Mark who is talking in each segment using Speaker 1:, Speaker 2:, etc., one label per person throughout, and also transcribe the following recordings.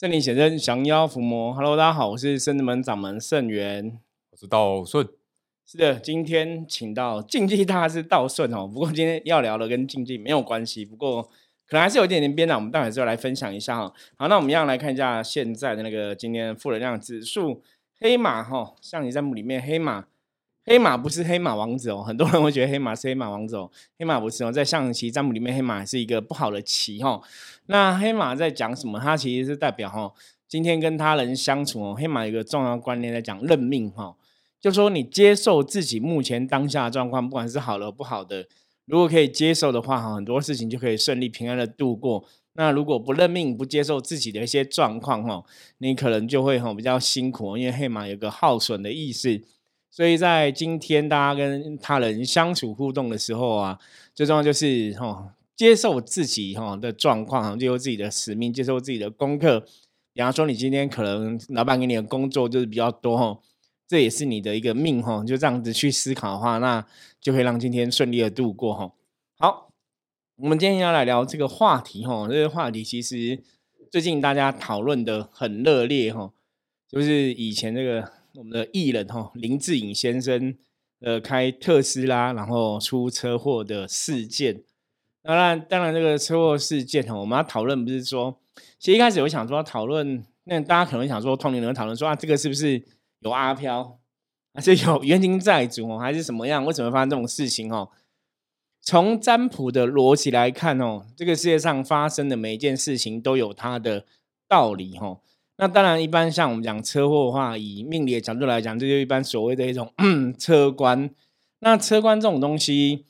Speaker 1: 圣灵显真，降妖伏魔。Hello，大家好，我是圣子门掌门圣元，
Speaker 2: 我是道顺。
Speaker 1: 是的，今天请到竞技大师道顺哦。不过今天要聊的跟竞技没有关系，不过可能还是有一点点边的。我们待会之后来分享一下哈。好，那我们一样来看一下现在的那个今天负能量指数，黑马哈，象棋占卜里面黑马。黑马不是黑马王子哦，很多人会觉得黑马是黑马王子哦，黑马不是哦，在象棋占卜里面，黑马是一个不好的棋哈。那黑马在讲什么？它其实是代表哈，今天跟他人相处哦，黑马有一个重要观念在讲认命哈，就说你接受自己目前当下的状况，不管是好的不好的，如果可以接受的话哈，很多事情就可以顺利平安的度过。那如果不认命，不接受自己的一些状况哈，你可能就会哈比较辛苦，因为黑马有个耗损的意思。所以在今天大家跟他人相处互动的时候啊，最重要就是哈，接受自己哈的状况，接受自己的使命，接受自己的功课。比方说，你今天可能老板给你的工作就是比较多哈，这也是你的一个命哈，就这样子去思考的话，那就会让今天顺利的度过哈。好，我们今天要来聊这个话题哈，这个话题其实最近大家讨论的很热烈哈，就是以前这个。我们的艺人哈林志颖先生，呃，开特斯拉然后出车祸的事件。当然，当然这个车祸事件哈，我们要讨论不是说，其实一开始我想说讨论，那大家可能想说，同龄人讨论说啊，这个是不是有阿飘，还是有冤亲债主哦，还是什么样？为什么发生这种事情哦？从占卜的逻辑来看哦，这个世界上发生的每一件事情都有它的道理哈。那当然，一般像我们讲车祸的话，以命理的角度来讲，这就一般所谓的一种 车关。那车关这种东西，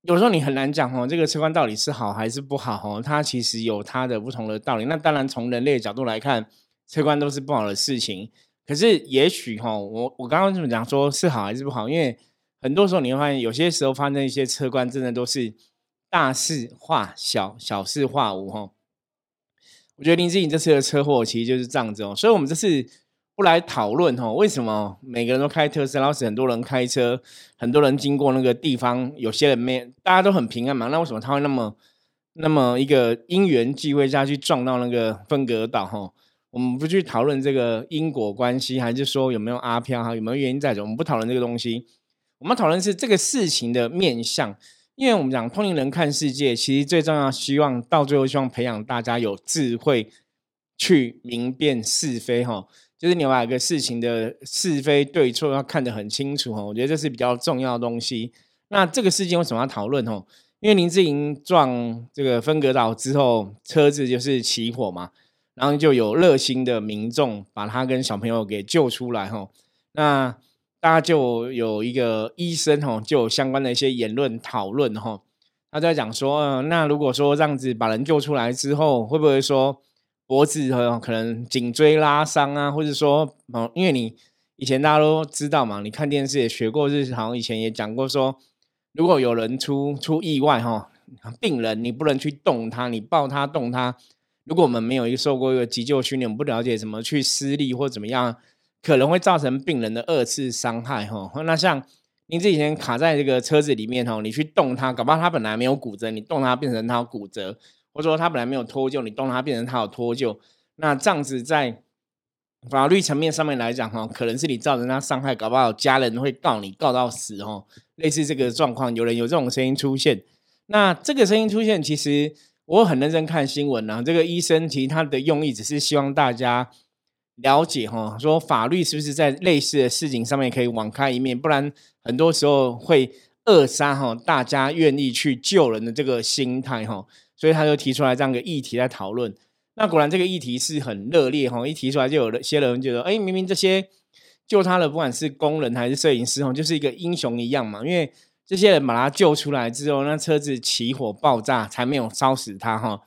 Speaker 1: 有时候你很难讲哦，这个车关到底是好还是不好哦？它其实有它的不同的道理。那当然，从人类的角度来看，车关都是不好的事情。可是，也许哈，我我刚刚这么讲，说是好还是不好？因为很多时候你会发现，有些时候发生一些车关，真的都是大事化小，小事化无哈。我觉得林志颖这次的车祸其实就是这样子哦，所以我们这次不来讨论哦，为什么每个人都开特斯拉，是很多人开车，很多人经过那个地方，有些人没，大家都很平安嘛，那为什么他会那么那么一个因缘际会下去撞到那个分隔岛哈？我们不去讨论这个因果关系，还是说有没有阿飘哈，有没有原因在的？我们不讨论这个东西，我们讨论是这个事情的面相。因为我们讲通灵人看世界，其实最重要，希望到最后希望培养大家有智慧去明辨是非哈，就是你把一个事情的是非对错要看得很清楚哈，我觉得这是比较重要的东西。那这个事件为什么要讨论哈？因为林志颖撞这个分隔岛之后，车子就是起火嘛，然后就有热心的民众把他跟小朋友给救出来哈，那。大家就有一个医生哈，就有相关的一些言论讨论哈。他在讲说，那如果说这样子把人救出来之后，会不会说脖子可能颈椎拉伤啊？或者说，哦，因为你以前大家都知道嘛，你看电视也学过，就是好像以前也讲过说，如果有人出出意外哈，病人你不能去动他，你抱他动他。如果我们没有一个受过一个急救训练，我们不了解怎么去施力或怎么样。可能会造成病人的二次伤害哈。那像您这几天卡在这个车子里面哈，你去动它，搞不好它本来没有骨折，你动它变成它有骨折，或者说它本来没有脱臼，你动它变成它有脱臼。那这样子在法律层面上面来讲哈，可能是你造成他伤害，搞不好家人会告你告到死哈。类似这个状况，有人有这种声音出现。那这个声音出现，其实我很认真看新闻啊。这个医生其实他的用意只是希望大家。了解哈，说法律是不是在类似的事情上面可以网开一面，不然很多时候会扼杀哈大家愿意去救人的这个心态哈，所以他就提出来这样一个议题在讨论。那果然这个议题是很热烈哈，一提出来就有些人觉得，哎，明明这些救他的不管是工人还是摄影师哈，就是一个英雄一样嘛，因为这些人把他救出来之后，那车子起火爆炸才没有烧死他哈。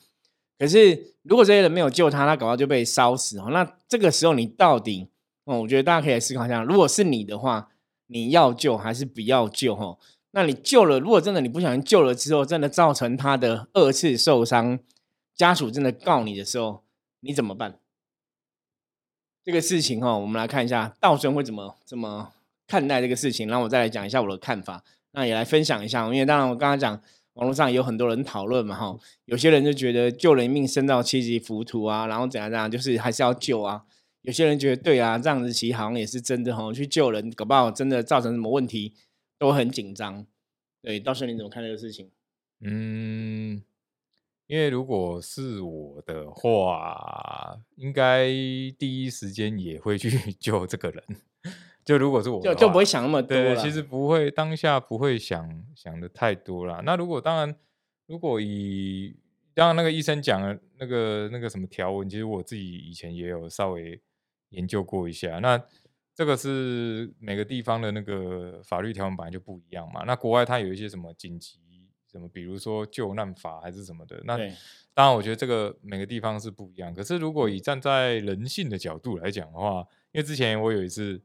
Speaker 1: 可是，如果这些人没有救他，他搞到就被烧死哦。那这个时候，你到底哦？我觉得大家可以思考一下，如果是你的话，你要救还是不要救？哈，那你救了，如果真的你不小心救了之后，真的造成他的二次受伤，家属真的告你的时候，你怎么办？这个事情哈，我们来看一下道生会怎么怎么看待这个事情，然后我再来讲一下我的看法，那也来分享一下。因为当然我刚刚讲。网络上有很多人讨论嘛，哈，有些人就觉得救人一命胜造七级浮屠啊，然后怎样怎样，就是还是要救啊。有些人觉得对啊，这样子其实好像也是真的哈，去救人，搞不好真的造成什么问题都很紧张。对，到时候你怎么看这个事情？
Speaker 2: 嗯，因为如果是我的话，应该第一时间也会去 救这个人。就如果是我，
Speaker 1: 就就不会想那么多
Speaker 2: 对。其实不会，当下不会想想的太多了。那如果当然，如果以刚刚那个医生讲的那个那个什么条文，其实我自己以前也有稍微研究过一下。那这个是每个地方的那个法律条文本来就不一样嘛。那国外它有一些什么紧急什么，比如说救难法还是什么的。那当然，我觉得这个每个地方是不一样。可是如果以站在人性的角度来讲的话，因为之前我有一次。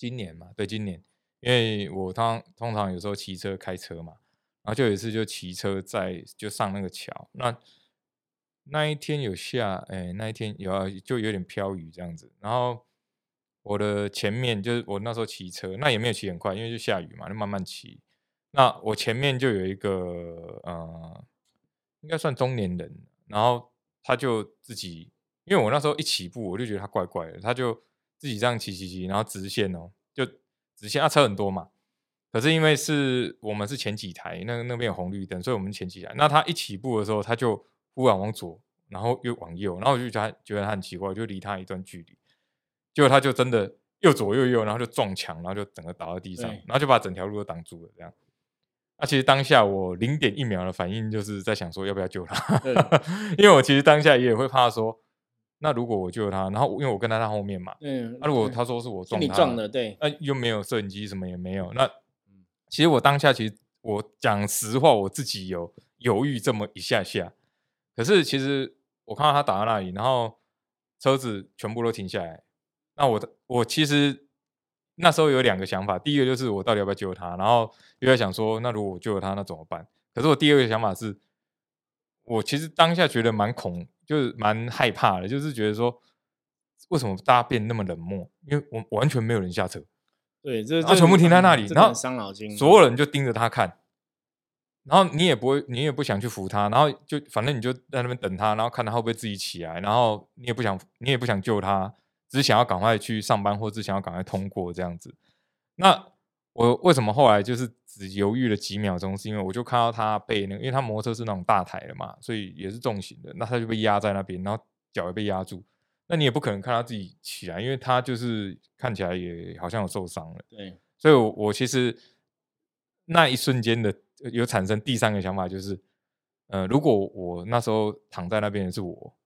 Speaker 2: 今年嘛，对，今年，因为我通通常有时候骑车、开车嘛，然后就有一次就骑车在就上那个桥，那那一天有下，哎，那一天有就有点飘雨这样子，然后我的前面就是我那时候骑车，那也没有骑很快，因为就下雨嘛，就慢慢骑。那我前面就有一个呃，应该算中年人，然后他就自己，因为我那时候一起步，我就觉得他怪怪的，他就。自己这样骑骑骑，然后直线哦，就直线啊，车很多嘛。可是因为是我们是前几台，那那边有红绿灯，所以我们前几台。那他一起步的时候，他就忽然往左，然后又往右，然后我就觉得觉得他很奇怪，就离他一段距离。结果他就真的又左又右，然后就撞墙，然后就整个倒在地上，然后就把整条路都挡住了。这样。那其实当下我零点一秒的反应，就是在想说要不要救他，因为我其实当下也会怕说。那如果我救他，然后因为我跟在他后面嘛，嗯，那如果他说是我撞
Speaker 1: 他，你撞的，对，
Speaker 2: 那又没有摄影机，什么也没有，那其实我当下其实我讲实话，我自己有犹豫这么一下下，可是其实我看到他打到那里，然后车子全部都停下来，那我的我其实那时候有两个想法，第一个就是我到底要不要救他，然后又在想说，那如果我救了他，那怎么办？可是我第二个想法是，我其实当下觉得蛮恐。就是蛮害怕的，就是觉得说，为什么大家变那么冷漠？因为我完全没有人下车，
Speaker 1: 对，这
Speaker 2: 他全部停在那里，然后
Speaker 1: 伤脑筋，
Speaker 2: 所有人就盯着他看，然后你也不会，你也不想去扶他，然后就反正你就在那边等他，然后看他会不会自己起来，然后你也不想，你也不想救他，只是想要赶快去上班，或者想要赶快通过这样子。那我为什么后来就是？只犹豫了几秒钟，是因为我就看到他被那个，因为他摩托车是那种大台的嘛，所以也是重型的，那他就被压在那边，然后脚也被压住。那你也不可能看他自己起来，因为他就是看起来也好像有受伤了。
Speaker 1: 对，
Speaker 2: 所以，我我其实那一瞬间的有产生第三个想法，就是，呃，如果我那时候躺在那边的是我，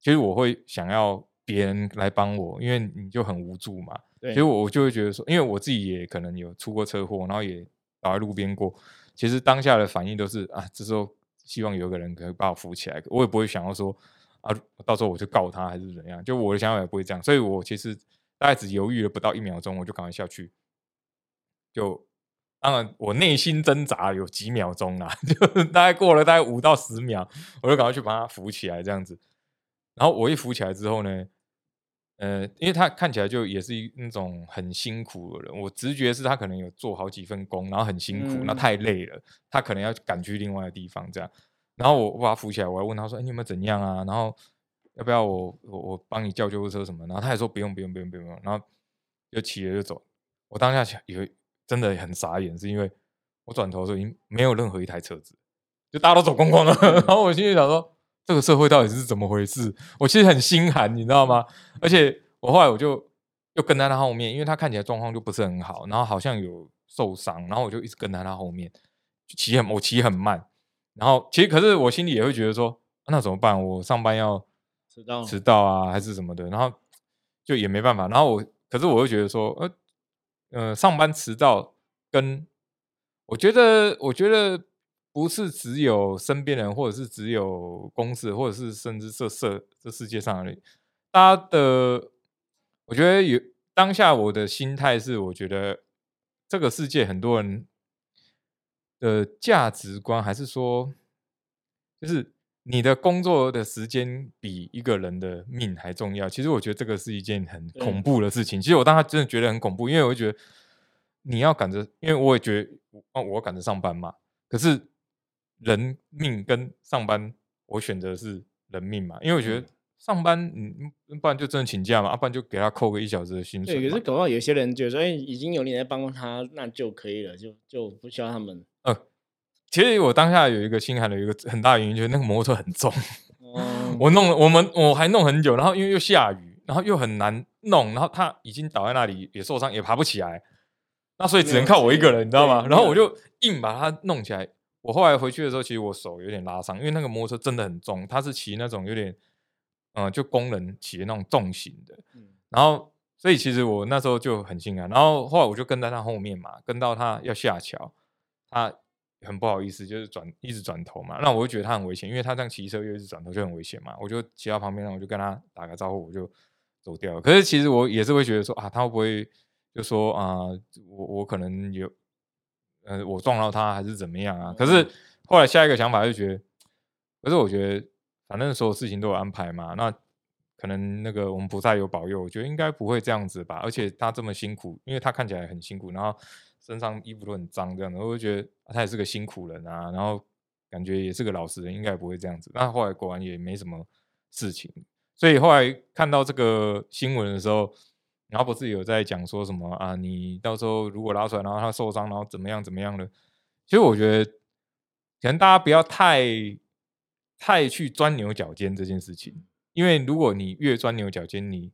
Speaker 2: 其实我会想要别人来帮我，因为你就很无助嘛。
Speaker 1: 对，
Speaker 2: 其实我就会觉得说，因为我自己也可能有出过车祸，然后也。倒在路边过，其实当下的反应都是啊，这时候希望有个人可以把我扶起来，我也不会想要说啊，到时候我就告他还是怎样，就我的想法也不会这样，所以我其实大概只犹豫了不到一秒钟，我就赶快下去。就当然我内心挣扎有几秒钟啦，就大概过了大概五到十秒，我就赶快去把他扶起来这样子。然后我一扶起来之后呢？呃，因为他看起来就也是一那种很辛苦的人，我直觉是他可能有做好几份工，然后很辛苦，那太累了，他可能要赶去另外的地方这样。然后我我把他扶起来，我还问他说：“哎，你有没有怎样啊？然后要不要我我我帮你叫救护车什么？”然后他也说：“不用不用不用不用。”然后就骑了就走。我当下想，以为真的很傻眼，是因为我转头的时候已经没有任何一台车子，就大家都走光光了。然后我心里想说。这个社会到底是怎么回事？我其实很心寒，你知道吗？而且我后来我就又跟在他后面，因为他看起来状况就不是很好，然后好像有受伤，然后我就一直跟在他后面，骑很我骑很慢，然后其实可是我心里也会觉得说，那怎么办？我上班要
Speaker 1: 迟到
Speaker 2: 迟到啊，还是什么的？然后就也没办法。然后我可是我又觉得说，呃呃，上班迟到跟我觉得，我觉得。不是只有身边人，或者是只有公司，或者是甚至这社这世界上的大家的，我觉得有当下我的心态是，我觉得这个世界很多人的价值观，还是说，就是你的工作的时间比一个人的命还重要。其实我觉得这个是一件很恐怖的事情。其实我当时真的觉得很恐怖，因为我觉得你要赶着，因为我也觉得哦，我赶着上班嘛。可是人命跟上班，我选择是人命嘛，因为我觉得上班，嗯，不然就真的请假嘛，不然就给他扣个一小时的薪水。
Speaker 1: 对，可是搞不好有些人觉得说，哎，已经有你在帮他，那就可以了，就就不需要他们。
Speaker 2: 呃，其实我当下有一个心寒的一个很大原因，就是那个摩托车很重，我弄了，我们我还弄很久，然后因为又下雨。然后又很难弄，然后他已经倒在那里，也受伤，也爬不起来。那所以只能靠我一个人，你知道吗？然后我就硬把它弄起来。我后来回去的时候，其实我手有点拉伤，因为那个摩托车真的很重，它是骑那种有点，嗯，就工人骑的那种重型的。然后，所以其实我那时候就很心安。然后后来我就跟在他后面嘛，跟到他要下桥，他很不好意思，就是转一直转头嘛。那我就觉得他很危险，因为他这样骑车又一直转头就很危险嘛。我就骑到旁边，我就跟他打个招呼，我就。走掉了，可是其实我也是会觉得说啊，他会不会就说啊，我我可能有，呃，我撞到他还是怎么样啊？可是后来下一个想法就觉得，可是我觉得反正所有事情都有安排嘛，那可能那个我们菩萨有保佑，我觉得应该不会这样子吧。而且他这么辛苦，因为他看起来很辛苦，然后身上衣服都很脏这样的，我就觉得他也是个辛苦人啊，然后感觉也是个老实人，应该不会这样子。那后来果然也没什么事情。所以后来看到这个新闻的时候，然后不是有在讲说什么啊？你到时候如果拉出来，然后他受伤，然后怎么样怎么样的？其实我觉得，可能大家不要太太去钻牛角尖这件事情，因为如果你越钻牛角尖，你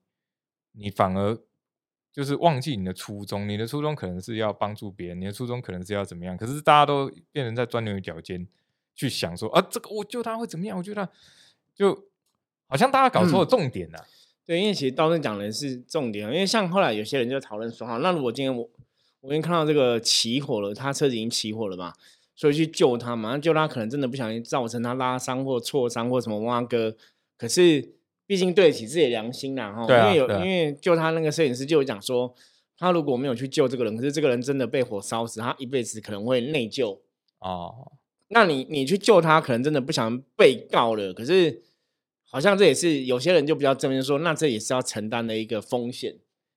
Speaker 2: 你反而就是忘记你的初衷。你的初衷可能是要帮助别人，你的初衷可能是要怎么样？可是大家都变成在钻牛角尖去想说啊，这个我救他会怎么样？我觉得就。好像大家搞错了重点了，
Speaker 1: 对，因为其实道正讲的是重点，因为像后来有些人就讨论说，哈，那如果今天我我今天看到这个起火了，他车子已经起火了嘛，所以去救他嘛，救他可能真的不小心造成他拉伤或挫伤或什么挖哥，可是毕竟对得起自己的良心啦，哈，因为有因为救他那个摄影师就有讲说，他如果没有去救这个人，可是这个人真的被火烧死，他一辈子可能会内疚哦，那你你去救他，可能真的不想被告了，可是。好像这也是有些人就比较正面说，那这也是要承担的一个风险。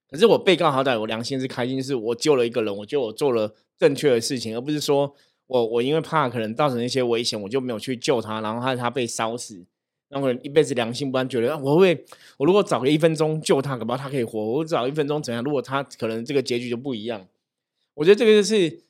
Speaker 1: 可是我被告好歹我良心是开心，是我救了一个人，我觉得我做了正确的事情，而不是说我我因为怕可能造成一些危险，我就没有去救他，然后他他被烧死，那我一辈子良心不安，觉得我会我如果早个一分钟救他，可能他可以活，我早一分钟怎样？如果他可能这个结局就不一样。我觉得这个就是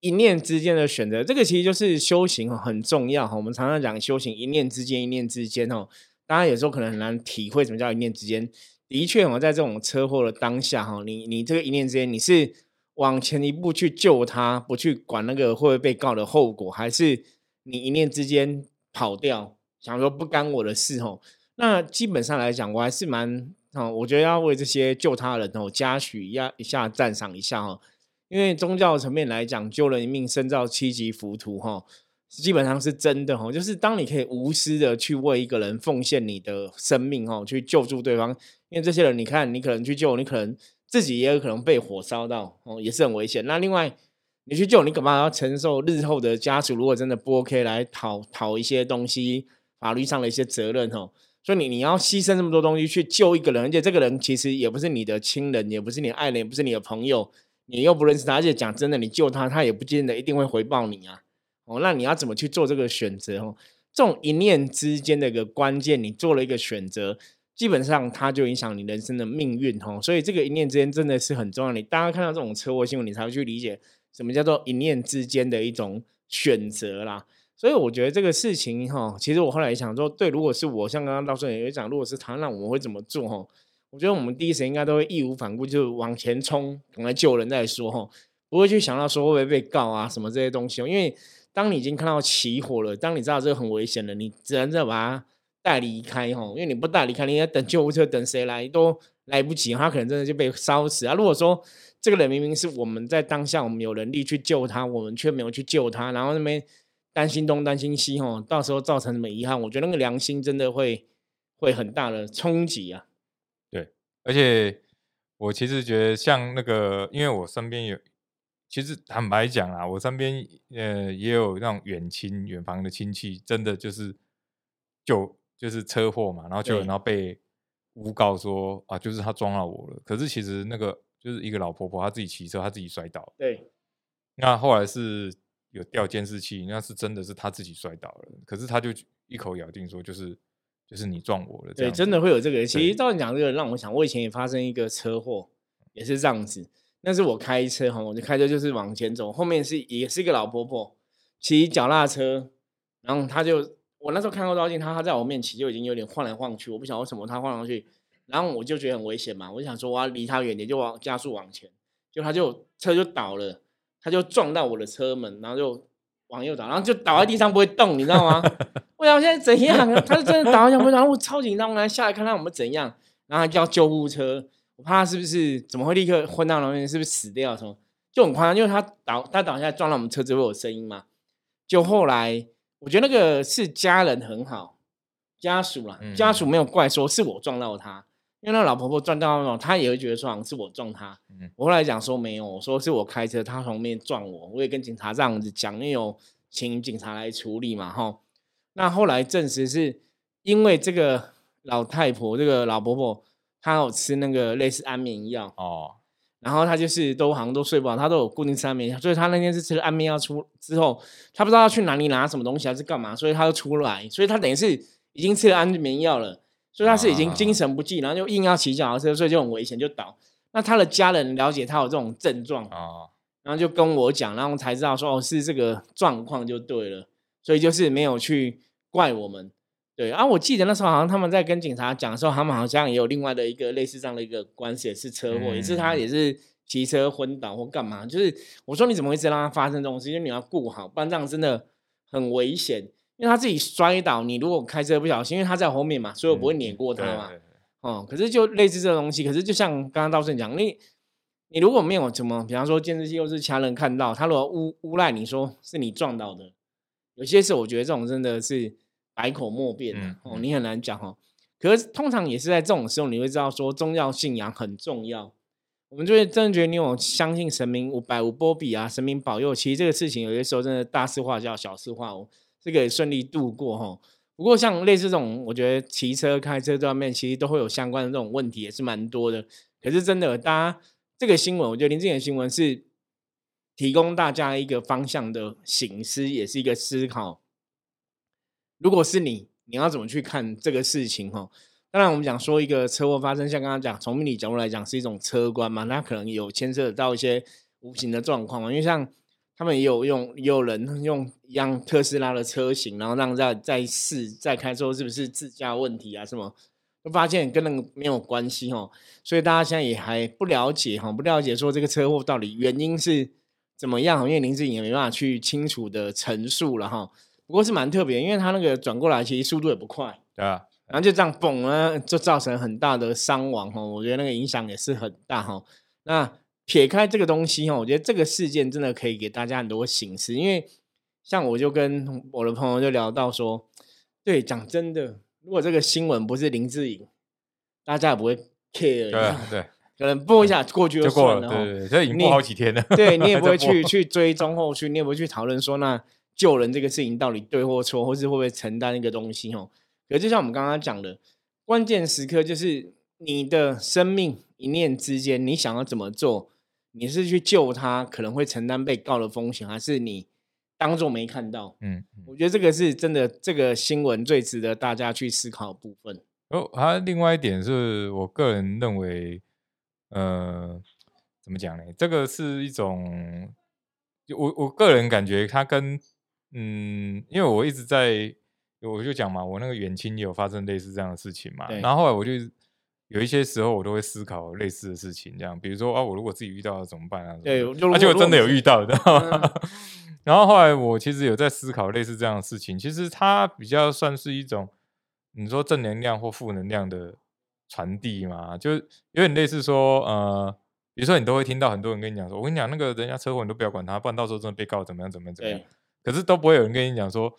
Speaker 1: 一念之间的选择，这个其实就是修行很重要哈。我们常常讲修行，一念之间，一念之间哦。大家有时候可能很难体会什么叫一念之间。的确，我在这种车祸的当下，哈，你你这个一念之间，你是往前一步去救他，不去管那个会不会被告的后果，还是你一念之间跑掉，想说不干我的事，吼。那基本上来讲，我还是蛮，哦，我觉得要为这些救他人哦，嘉许一下一下，赞赏一下，哈。因为宗教层面来讲，救人一命胜造七级浮屠，哈。基本上是真的哦，就是当你可以无私的去为一个人奉献你的生命哦，去救助对方，因为这些人你看，你可能去救，你可能自己也有可能被火烧到哦，也是很危险。那另外你去救，你干嘛要承受日后的家属如果真的不 OK 来讨讨一些东西，法律上的一些责任哦？所以你你要牺牲这么多东西去救一个人，而且这个人其实也不是你的亲人，也不是你爱人，也不是你的朋友，你又不认识他，而且讲真的，你救他，他也不见得一定会回报你啊。哦，那你要怎么去做这个选择？哦，这种一念之间的一个关键，你做了一个选择，基本上它就影响你人生的命运。哦，所以这个一念之间真的是很重要。你大家看到这种车祸新闻，你才会去理解什么叫做一念之间的一种选择啦。所以我觉得这个事情，哈，其实我后来想说，对，如果是我，像刚刚到时候也讲，如果是他，那我们会怎么做？哈，我觉得我们第一时间应该都会义无反顾，就往前冲，赶快救人再说，哈，不会去想到说会不会被告啊，什么这些东西，因为。当你已经看到起火了，当你知道这个很危险了，你只能再把它带离开哈，因为你不带离开，你要等救护车，等谁来都来不及，他可能真的就被烧死啊。如果说这个人明明是我们在当下我们有能力去救他，我们却没有去救他，然后那边担心东担心西哈，到时候造成什么遗憾，我觉得那个良心真的会会很大的冲击啊。
Speaker 2: 对，而且我其实觉得像那个，因为我身边有。其实坦白讲啊，我身边呃也有那种远亲远房的亲戚，真的就是就就是车祸嘛，然后就然后被诬告说啊，就是他撞到我了。可是其实那个就是一个老婆婆，她自己骑车，她自己摔倒。
Speaker 1: 对。
Speaker 2: 那后来是有调监视器，那是真的是她自己摔倒了，可是她就一口咬定说就是就是你撞我了，
Speaker 1: 对，真的会有这个。其实照你讲这个，让我想，我以前也发生一个车祸，也是这样子。那是我开车哈，我就开车就是往前走，后面是也是一个老婆婆骑脚踏车，然后她就我那时候看后照镜，她她在我面骑就已经有点晃来晃去，我不晓得为什么她晃上去，然后我就觉得很危险嘛，我就想说我要离她远点，就往加速往前，就她就车就倒了，她就撞到我的车门，然后就往右倒，然后就倒在地上不会动，你知道吗？我想现在怎样？她是真的倒在地上，然后我超紧张，我来下来看看我们怎样，然后叫救护车。我怕他是不是怎么会立刻昏到那边？是不是死掉？什么就很夸张，因为他倒他倒下来撞到我们车子会有声音嘛。就后来我觉得那个是家人很好，家属啦，家属没有怪说是我撞到他，因为那老婆婆撞到那种，他也会觉得说好像是我撞他。我后来讲说没有，我说是我开车，他从面撞我，我也跟警察这样子讲，因为有请警察来处理嘛，哈。那后来证实是因为这个老太婆，这个老婆婆。他有吃那个类似安眠药哦，然后他就是都好像都睡不好，他都有固定吃安眠药，所以他那天是吃了安眠药出之后，他不知道要去哪里拿什么东西还是干嘛，所以他就出来，所以他等于是已经吃了安眠药了，所以他是已经精神不济，然后就硬要骑脚踏车，所以就很危险就倒。那他的家人了解他有这种症状啊，然后就跟我讲，然后才知道说哦是这个状况就对了，所以就是没有去怪我们。对啊，我记得那时候好像他们在跟警察讲的时候，他们好像也有另外的一个类似这样的一个关系，也是车祸，也是他也是骑车昏倒或干嘛。就是我说你怎么会让他发生这种事？因为你要顾好，不然这样真的很危险。因为他自己摔倒，你如果开车不小心，因为他在后面嘛，所以我不会碾过他嘛。哦，可是就类似这个东西，可是就像刚刚道顺讲，你你如果没有什么，比方说监视器又是其他人看到，他如果诬诬赖你说是你撞到的，有些事我觉得这种真的是。百口莫辩哦，你很难讲哦。可是通常也是在这种时候，你会知道说宗教信仰很重要。我们就会真的觉得你有相信神明五百五波比啊，神明保佑。其实这个事情有些时候真的大事化小，小事化无，这个顺利度过哈。不过像类似这种，我觉得骑车、开车这方面其实都会有相关的这种问题，也是蛮多的。可是真的，大家这个新闻，我觉得林志颖的新闻是提供大家一个方向的醒思，也是一个思考。如果是你，你要怎么去看这个事情？哈，当然我们讲说一个车祸发生，像刚刚讲从命理角度来讲是一种车关嘛，那可能有牵涉到一些无形的状况嘛。因为像他们也有用，也有人用一样特斯拉的车型，然后让在在试在开之后是不是自驾问题啊？什么都发现跟那个没有关系哈。所以大家现在也还不了解哈，不了解说这个车祸到底原因是怎么样？因为林志颖也没办法去清楚的陈述了哈。不过是蛮特别，因为他那个转过来其实速度也不快，
Speaker 2: 对啊，
Speaker 1: 然后就这样嘣呢，就造成很大的伤亡哈。我觉得那个影响也是很大哈。那撇开这个东西哈，我觉得这个事件真的可以给大家很多形式，因为像我就跟我的朋友就聊到说，对，讲真的，如果这个新闻不是林志颖，大家也不会 care，
Speaker 2: 对对，
Speaker 1: 可能播一下过去就
Speaker 2: 过了，对对，这已经播好几天了，
Speaker 1: 对你也 不会去去追踪后续，你也不会去讨论说那。救人这个事情到底对或错，或是会不会承担一个东西？哦，可就像我们刚刚讲的，关键时刻就是你的生命一念之间，你想要怎么做？你是去救他，可能会承担被告的风险，还是你当做没看到？嗯，我觉得这个是真的，这个新闻最值得大家去思考的部分。
Speaker 2: 哦，还另外一点是我个人认为，呃，怎么讲呢？这个是一种，我我个人感觉，它跟嗯，因为我一直在，我就讲嘛，我那个远亲有发生类似这样的事情嘛，然后后来我就有一些时候我都会思考类似的事情，这样，比如说啊，我如果自己遇到了怎么办啊？
Speaker 1: 对，
Speaker 2: 而且我真的有遇到的。然后后来我其实有在思考类似这样的事情，其实它比较算是一种你说正能量或负能量的传递嘛，就有点类似说，呃，比如说你都会听到很多人跟你讲说，我跟你讲那个人家车祸你都不要管他，不然到时候真的被告怎么样怎么样怎么样。可是都不会有人跟你讲说，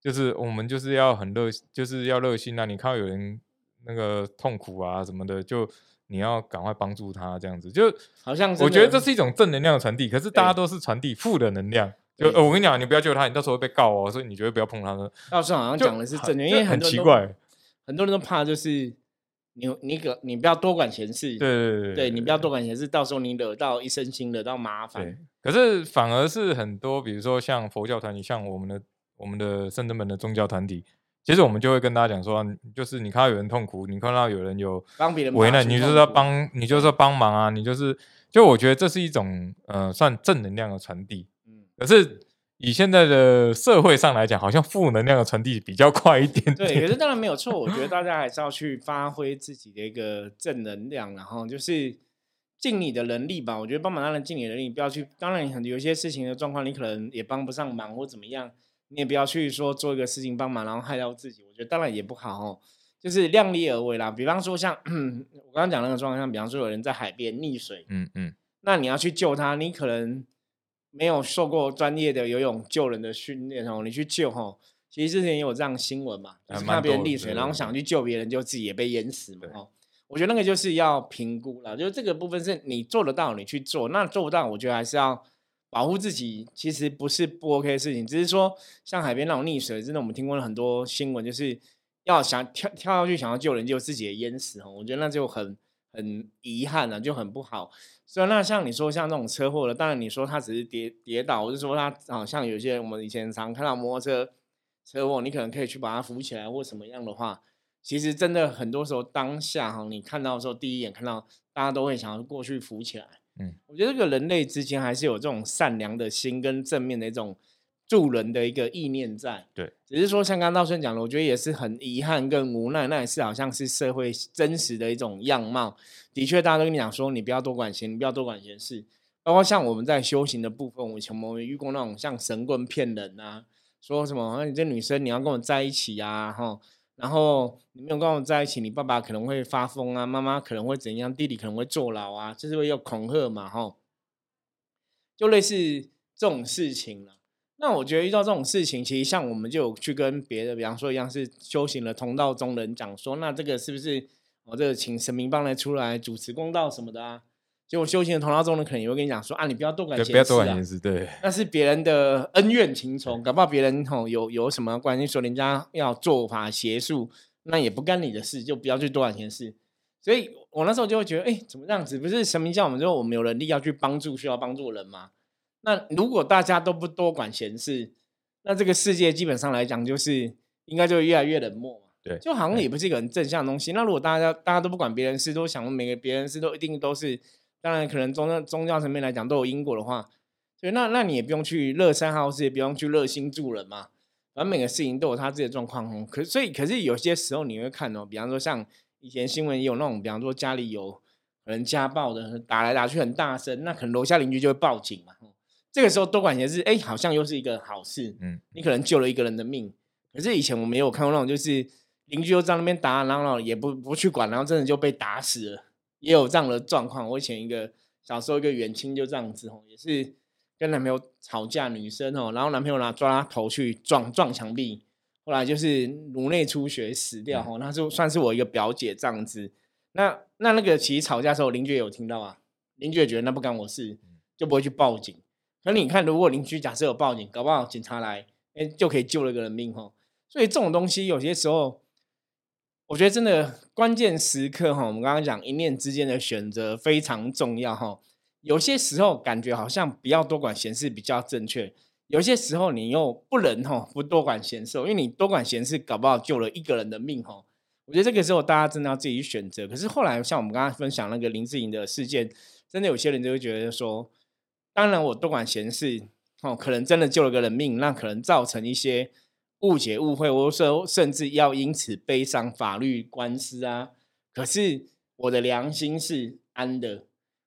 Speaker 2: 就是我们就是要很热，就是要热心啊！你看到有人那个痛苦啊什么的，就你要赶快帮助他，这样子就
Speaker 1: 好像
Speaker 2: 我觉得这是一种正能量的传递。可是大家都是传递负的能量，就我跟你讲，你不要救他，你到时候会被告哦，所以你绝对不要碰他。
Speaker 1: 道士好像讲的是正能量，因为很
Speaker 2: 奇怪，
Speaker 1: 很多人都怕就是你你可你不要多管闲事，
Speaker 2: 对对对
Speaker 1: 对你不要多管闲事，到时候你惹到一身腥，惹到麻
Speaker 2: 对
Speaker 1: 烦。，
Speaker 2: 可是反而是很多，比如说像佛教团体，像我们的我们的圣德门的宗教团体，其实我们就会跟大家讲说，啊就是你看到有人痛苦，你看到有人有
Speaker 1: 帮别人
Speaker 2: 为难，你就是要帮，你就是要帮忙啊，你就是，就我觉得这是一种呃算正能量的传递。
Speaker 1: 嗯，
Speaker 2: 可是以现在的社会上来讲，好像负能量的传递比较快一点
Speaker 1: 对，可。是当然没有错，我觉得 大家还是要去发挥自己的一个正能量，然后就是尽你的能力吧。我觉得帮忙当然尽你的能力，不要去。当然，很有一些事情的状况，你可能也帮不上忙或怎么样，你也不要去说做一个事情帮忙，然后害到自己。我觉得当然也不好哦，就是量力而为啦。比方说像 我刚刚讲那个状况，像比方说有人在海边溺水，
Speaker 2: 嗯嗯，
Speaker 1: 那你要去救他，你可能没有受过专业的游泳救人的训练哦，你去救哦，其实之前也有这样新闻嘛，就
Speaker 2: 还
Speaker 1: 是看别人溺水，然后想去救别人，就自己也被淹死嘛哦。我觉得那个就是要评估了，就是这个部分是你做得到，你去做；那做不到，我觉得还是要保护自己。其实不是不 OK 的事情，只是说像海边那种溺水，真的我们听过了很多新闻，就是要想跳跳下去想要救人，就自己也淹死哦。我觉得那就很很遗憾啊，就很不好。所以那像你说像这种车祸的，当然你说他只是跌跌倒，或者说他好像有些我们以前常看到摩托车车祸，你可能可以去把它扶起来或什么样的话，其实真的很多时候当下哈，你看到的时候第一眼看到，大家都会想要过去扶起来。
Speaker 2: 嗯，
Speaker 1: 我觉得这个人类之间还是有这种善良的心跟正面的一种助人的一个意念在。
Speaker 2: 对，
Speaker 1: 只是说像刚刚道顺讲的，我觉得也是很遗憾跟无奈，那也是好像是社会真实的一种样貌。的确，大家都跟你讲说，你不要多管闲，你不要多管闲事。包括像我们在修行的部分，我以前我们遇过那种像神棍骗人啊，说什么啊你这女生你要跟我在一起啊，哈，然后你没有跟我在一起，你爸爸可能会发疯啊，妈妈可能会怎样，弟弟可能会坐牢啊，就是会有恐吓嘛，哈，就类似这种事情了。那我觉得遇到这种事情，其实像我们就有去跟别的，比方说一样是修行的同道中人讲说，那这个是不是我、哦、这个请神明帮来出来主持公道什么的啊？结果修行的同道中人可能也会跟你讲说啊，你不要多管，闲事、啊，
Speaker 2: 不要多管闲事，对，
Speaker 1: 那是别人的恩怨情仇，搞不好别人吼有有什么关系，说人家要做法邪术，那也不干你的事，就不要去多管闲事。所以我那时候就会觉得，哎、怎么这样子？不是神明叫我们之后我们有能力要去帮助需要帮助的人吗？那如果大家都不多管闲事，那这个世界基本上来讲，就是应该就越来越冷漠嘛。
Speaker 2: 对
Speaker 1: 就好像也不是一个很正向的东西。那如果大家大家都不管别人事，都想每个别人事都一定都是，当然可能宗教宗教层面来讲都有因果的话，所以，那那你也不用去乐善好施，也不用去热心助人嘛。反正每个事情都有他自己的状况哦。可所以可是有些时候你会看哦，比方说像以前新闻也有那种，比方说家里有可能家暴的，打来打去很大声，那可能楼下邻居就会报警嘛。哦这个时候多管闲事，哎，好像又是一个好事。
Speaker 2: 嗯，
Speaker 1: 你可能救了一个人的命。可是以前我没有看过那种，就是邻居又在那边打，打闹闹也不不去管，然后真的就被打死了，也有这样的状况。我以前一个小时候一个远亲就这样子哦，也是跟男朋友吵架，女生哦，然后男朋友拿抓他头去撞撞墙壁，后来就是颅内出血死掉哦，那就算是我一个表姐这样子。那那那个其实吵架的时候，邻居也有听到啊，邻居也觉得那不干我事，就不会去报警。可你看，如果邻居假设有报警，搞不好警察来，哎，就可以救了一个人命哈。所以这种东西有些时候，我觉得真的关键时刻哈，我们刚刚讲一念之间的选择非常重要哈。有些时候感觉好像不要多管闲事比较正确，有些时候你又不能哈不多管闲事，因为你多管闲事，搞不好救了一个人的命哈。我觉得这个时候大家真的要自己选择。可是后来像我们刚刚分享那个林志颖的事件，真的有些人就会觉得说。当然，我多管闲事，哦，可能真的救了个人命，那可能造成一些误解、误会，我说甚至要因此背上法律官司啊。可是我的良心是安的，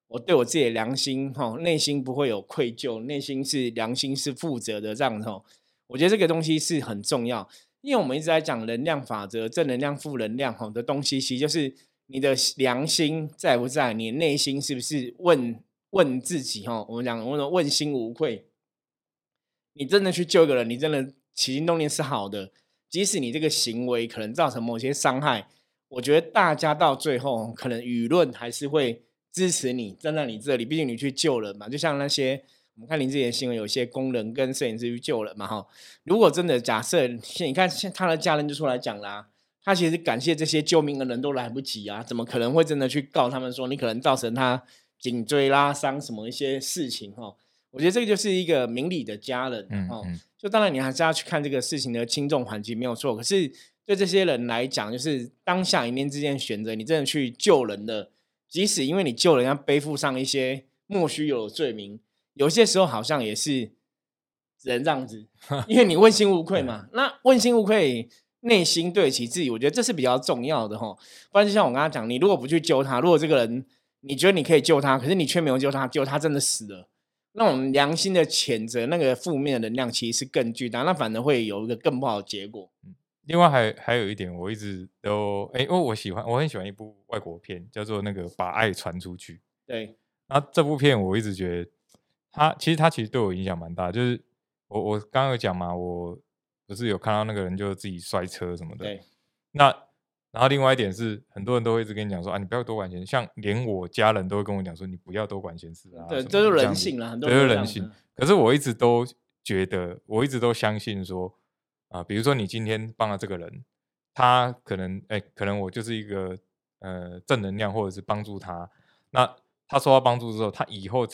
Speaker 1: 我对我自己的良心，哈，内心不会有愧疚，内心是良心是负责的，这样子哦。我觉得这个东西是很重要，因为我们一直在讲能量法则、正能量、负能量，哈的东西，其实就是你的良心在不在，你内心是不是问。问自己哈，我们讲问问心无愧。你真的去救一个人，你真的起心动念是好的，即使你这个行为可能造成某些伤害，我觉得大家到最后可能舆论还是会支持你站在你这里，毕竟你去救人嘛。就像那些我们看林志颖的新闻，有些工人跟摄影师去救人嘛哈。如果真的假设，你看他的家人就出来讲啦、他其实感谢这些救命的人都来不及啊，怎么可能会真的去告他们说你可能造成他颈椎拉伤什么一些事情哈？我觉得这个就是一个明理的家人哦。就当然你还是要去看这个事情的轻重缓急没有错，可是对这些人来讲，就是当下一念之间选择，你真的去救人的，即使因为你救人要背负上一些莫须有的罪名，有些时候好像也是人这样子，因为你问心无愧嘛。那问心无愧。内心对得起自己，我觉得这是比较重要的哈。不然就像我刚刚讲，你如果不去救他，如果这个人你觉得你可以救他，可是你却没有救他，救他真的死了，那种良心的谴责，那个负面的能量其实是更巨大，那反而会有一个更不好的结果。
Speaker 2: 另外还还有一点，我一直都哎，因为我喜欢，我很喜欢一部外国片，叫做那个《把爱传出去》。
Speaker 1: 对，
Speaker 2: 那这部片我一直觉得，它其实它其实对我影响蛮大，就是我我刚刚有讲嘛，我。不是有看到那个人就自己摔车什么的，
Speaker 1: 对。
Speaker 2: 那然后另外一点是，很多人都会一直跟你讲说啊，你不要多管闲，像连我家人都会跟我讲说，你不要多管闲事啊。
Speaker 1: 对，这是人性了，很多
Speaker 2: 都是人性。可是我一直都觉得，我一直都相信说啊，比如说你今天帮了这个人，他可能哎，可能我就是一个呃正能量，或者是帮助他。那他受到帮助之后，他以后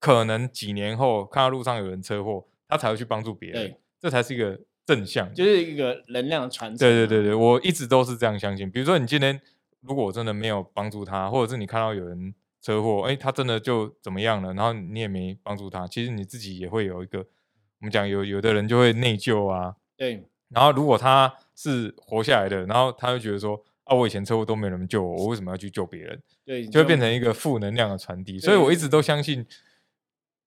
Speaker 2: 可能几年后看到路上有人车祸，他才会去帮助别人，这才是一个。正向
Speaker 1: 就是一个能量传承。
Speaker 2: 对对对对，我一直都是这样相信。比如说，你今天如果我真的没有帮助他，或者是你看到有人车祸，哎，他真的就怎么样了，然后你也没帮助他，其实你自己也会有一个，我们讲有有的人就会内疚啊。
Speaker 1: 对。
Speaker 2: 然后如果他是活下来的，然后他会觉得说啊，我以前车祸都没人救我，我为什么要去救别人？
Speaker 1: 对，
Speaker 2: 就会变成一个负能量的传递。所以我一直都相信，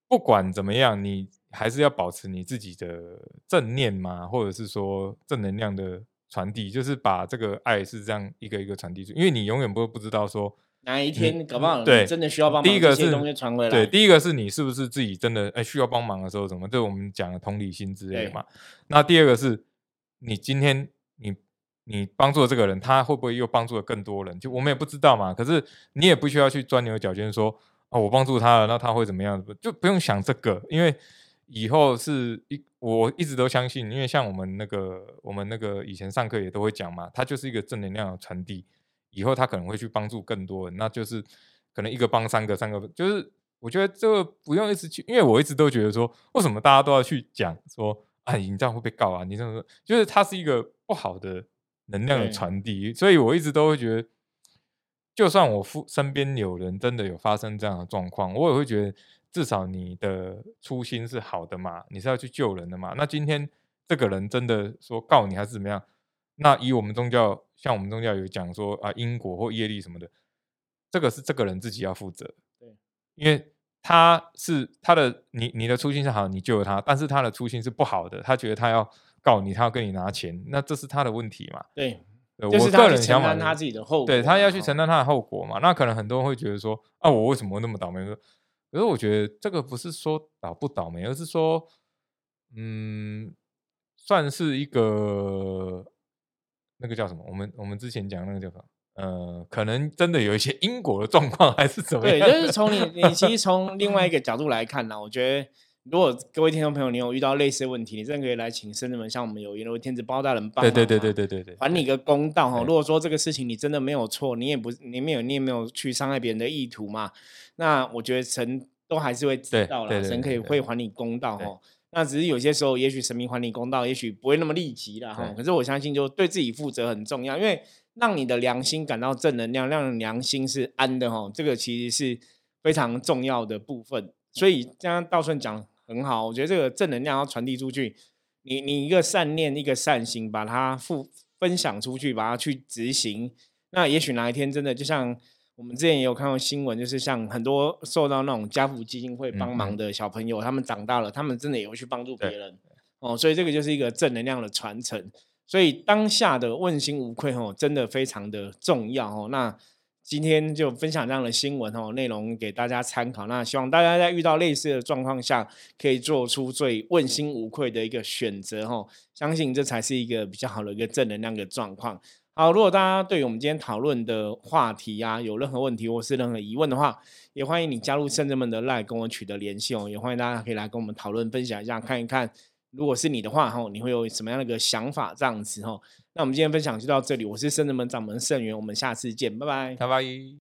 Speaker 2: 不管怎么样，你。还是要保持你自己的正念嘛，或者是说正能量的传递，就是把这个爱是这样一个一个传递出，因为你永远不会不知道说
Speaker 1: 哪一天搞不好对真的需要帮忙，
Speaker 2: 第一个是
Speaker 1: 东西传回来，
Speaker 2: 对，第一个是你是不是自己真的哎需要帮忙的时候怎么，这我们讲的同理心之类的嘛。那第二个是你今天你你帮助了这个人，他会不会又帮助了更多人？就我们也不知道嘛。可是你也不需要去钻牛角尖说啊，我帮助他了，那他会怎么样？就不用想这个，因为。以后是一，我一直都相信，因为像我们那个，我们那个以前上课也都会讲嘛，它就是一个正能量的传递。以后他可能会去帮助更多人，那就是可能一个帮三个，三个就是我觉得这个不用一直去，因为我一直都觉得说，为什么大家都要去讲说，啊，你这样会被告啊？你这样就是它是一个不好的能量的传递，所以我一直都会觉得，就算我父身边有人真的有发生这样的状况，我也会觉得。至少你的初心是好的嘛，你是要去救人的嘛。那今天这个人真的说告你还是怎么样？那以我们宗教，像我们宗教有讲说啊，因果或业力什么的，这个是这个人自己要负责。
Speaker 1: 对，
Speaker 2: 因为他是他的你你的初心是好，你救了他，但是他的初心是不好的，他觉得他要告你，他要跟你拿钱，那这是他的问题嘛？
Speaker 1: 对，
Speaker 2: 我个人
Speaker 1: 承担他自己的后果，
Speaker 2: 对他要去承担他的后果嘛？那可能很多人会觉得说啊，我为什么那么倒霉？可是我觉得这个不是说倒不倒霉，而是说，嗯，算是一个那个叫什么？我们我们之前讲那个叫什么？呃，可能真的有一些因果的状况，还是怎么
Speaker 1: 样？对，就是从你你其实从另外一 个角度来看呢，我觉得。如果各位听众朋友，你有遇到类似的问题，你真的可以来请圣人们，向我们有阎罗天子包大人帮
Speaker 2: 对对对对对对对，
Speaker 1: 还你个公道哈。如果说这个事情你真的没有错，你也不你没有你也没有去伤害别人的意图嘛，那我觉得神都还是会知道了，神可以会还你公道哈。那只是有些时候，也许神明还你公道，也许不会那么立即了哈。可是我相信，就对自己负责很重要，因为让你的良心感到正能量，让良心是安的哈，这个其实是非常重要的部分。所以刚刚道顺讲。很好，我觉得这个正能量要传递出去，你你一个善念，一个善心，把它付分享出去，把它去执行，那也许哪一天真的就像我们之前也有看到新闻，就是像很多受到那种家福基金会帮忙的小朋友，他们长大了，他们真的也会去帮助别人哦，所以这个就是一个正能量的传承，所以当下的问心无愧哦，真的非常的重要哦，那。今天就分享这样的新闻哦，内容给大家参考。那希望大家在遇到类似的状况下，可以做出最问心无愧的一个选择哦。相信这才是一个比较好的一个正能量的状况。好，如果大家对于我们今天讨论的话题啊，有任何问题或是任何疑问的话，也欢迎你加入圣人们的 line 跟我取得联系哦。也欢迎大家可以来跟我们讨论分享一下，看一看如果是你的话，哈，你会有什么样的一个想法？这样子，哈。那我们今天分享就到这里，我是圣人门掌门盛元，我们下次见，拜拜，
Speaker 2: 拜拜。